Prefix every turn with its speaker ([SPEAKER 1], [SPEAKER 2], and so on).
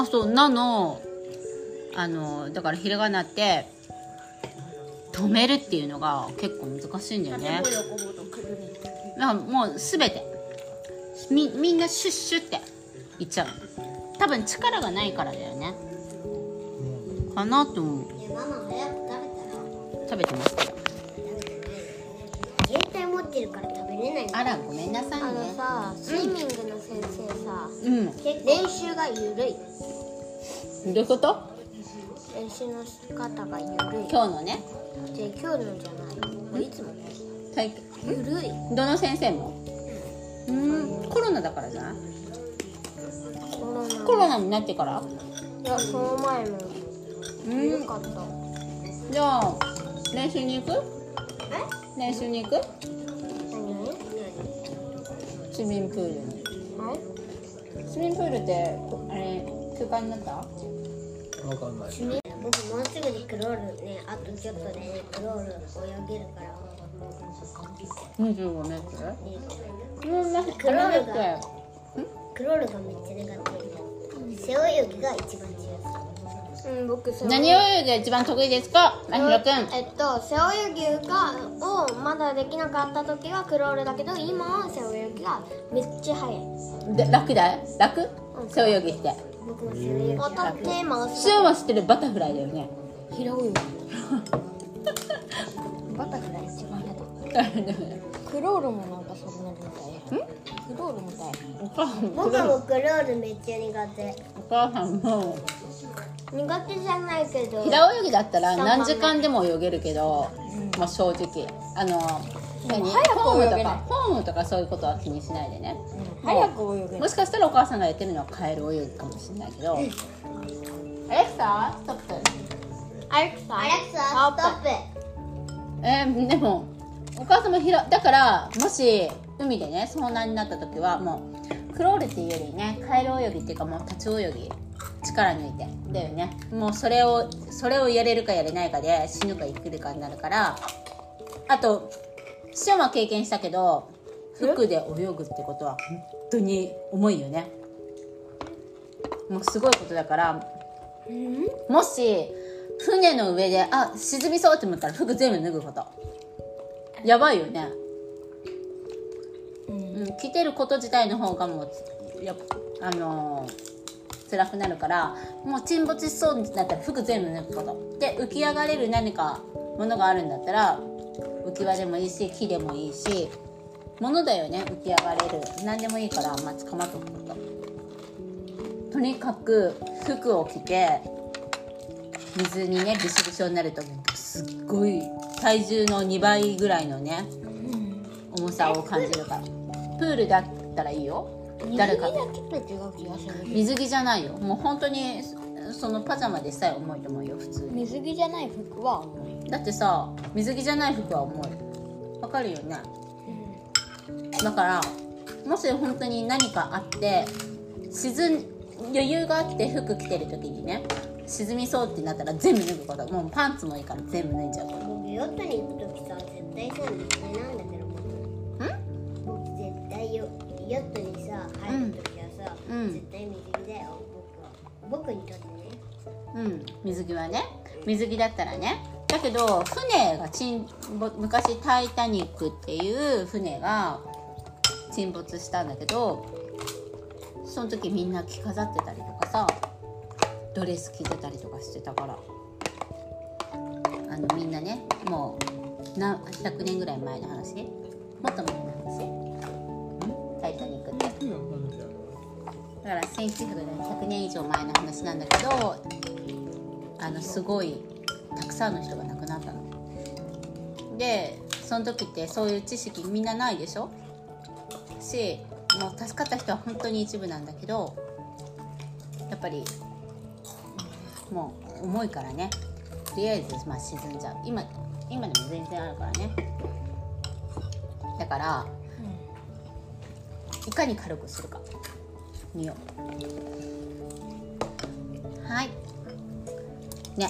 [SPEAKER 1] あそう「な」の。あのだからひらがなって止めるっていうのが結構難しいんだよね。だからもう全て。みみんなシュッシュって言っちゃう多分力がないからだよね。かなと思う。
[SPEAKER 2] ねママ早く食べたら
[SPEAKER 1] 食べてますけど
[SPEAKER 2] 携帯持ってるから食べれない。
[SPEAKER 1] あらごめんなさい
[SPEAKER 3] あの
[SPEAKER 1] ね
[SPEAKER 3] さスイミングの先生さ、
[SPEAKER 1] うん。ど
[SPEAKER 3] 練習がゆるいう
[SPEAKER 1] いうこと？
[SPEAKER 3] 練習の仕方がゆるい。
[SPEAKER 1] 今日のね。
[SPEAKER 3] じゃあ今日のじゃない。もういつも
[SPEAKER 1] 体
[SPEAKER 3] ゆるい。
[SPEAKER 1] どの先生も？うん。コロナだからじゃない？
[SPEAKER 3] コロナ。
[SPEAKER 1] コロナになってから？
[SPEAKER 3] いやその前も。
[SPEAKER 1] うん。
[SPEAKER 3] よかった。
[SPEAKER 1] じゃあ練習に行く？練習に行く？
[SPEAKER 3] 何？々
[SPEAKER 1] スイミングプールに。
[SPEAKER 3] はい
[SPEAKER 1] スイミングプールってあれ休館になった？
[SPEAKER 4] わかんない。
[SPEAKER 2] 僕もうすぐでクロールねあとちょっとでねクロール泳げるから。
[SPEAKER 1] 25メートル？うんな
[SPEAKER 2] クロールが
[SPEAKER 1] が
[SPEAKER 2] クロールがめっちゃ苦手背泳ぎが一番強い。
[SPEAKER 3] うん僕
[SPEAKER 1] 何泳ぎが一番得意ですか？まひろくん。
[SPEAKER 3] えっと背泳ぎがをまだできなかった時はクロールだけど今は背泳ぎがめっちゃ速い。
[SPEAKER 1] で楽だよ楽？背泳ぎって
[SPEAKER 3] またテーマを
[SPEAKER 1] シオンは知ってるバタフライだよね
[SPEAKER 3] 平泳ぎバタフライ。一番嫌だクロールもなんかそんなに大変クロールも大変
[SPEAKER 1] お母さん
[SPEAKER 2] 僕もクロールめっちゃ苦手。
[SPEAKER 1] お母さんも。
[SPEAKER 3] 苦手じゃないけど。
[SPEAKER 1] 平泳ぎだったら何時間でも泳げるけど、まあ正直。あの何
[SPEAKER 3] 早く
[SPEAKER 1] フォームと
[SPEAKER 3] 泳げない。
[SPEAKER 1] かフォームとかそういうことは気にしないでね、
[SPEAKER 3] 早く泳げる
[SPEAKER 1] もしかしたらお母さんがやってるのはカエル泳ぎかもしれないけど、アレクサストップ
[SPEAKER 3] アレクサ
[SPEAKER 2] アレクサストップ
[SPEAKER 1] えーでもお母さんもひらだからもし海でね遭難になった時はもうクロールっていうよりねカエル泳ぎっていうかもう立ち泳ぎ力抜いて。だよね。もうそれをそれをやれるかやれないかで死ぬか生きるかになるから。あとシオンは経験したけど服で泳ぐってことは本当に重いよね。もうすごいことだからもし船の上であ沈みそうって思ったら服全部脱ぐこと。やばいよね、うん、着てること自体の方がもうやっあのー辛くなるからもう沈没しそうになったら服全部脱ぐこと。で浮き上がれる何かものがあるんだったら浮き輪でもいいし木でもいいし物だよね浮き上がれる。何でもいいから、まあ、捕まっとくこと。とにかく服を着て水にねびしょびしょになるとすっごい体重の2倍ぐらいのね重さを感じるから。プールだったらいいよ。誰か。
[SPEAKER 3] 水着
[SPEAKER 1] じゃないよ。もう本当にそのパジャマでさえ重いと思うよ普通に。
[SPEAKER 3] 水着じゃない服は重い。
[SPEAKER 1] だってさ水着じゃない服は重い。わかるよね？だからもし本当に何かあって沈ん余裕があって服着てる時にね沈みそうってなったら全部脱ぐこと。もうパンツもいいから全部脱いじゃう。こと
[SPEAKER 2] 僕ヨットに行く時さ絶対そうなんだけど僕僕絶対ヨヨットにさ入る時はさ、
[SPEAKER 1] うん。
[SPEAKER 2] 絶対右手だよ僕にとってね。
[SPEAKER 1] うん水着はね。水着だったらね。だけど船が沈没昔「タイタニック」っていう船が沈没したんだけどその時みんな着飾ってたりとかさドレス着てたりとかしてたから。あのみんなねもうな100年ぐらい前の話もっと前の話。ん？タイタニックって。だから1900年以上前の話なんだけどあのすごいたくさんの人が亡くなったの。でその時ってそういう知識みんなないでしょ？しもう助かった人は本当に一部なんだけどやっぱりもう重いからね。とりあえずまあ沈んじゃう。今今でも全然あるからね。だから、いかに軽くするか見ようはい。ね。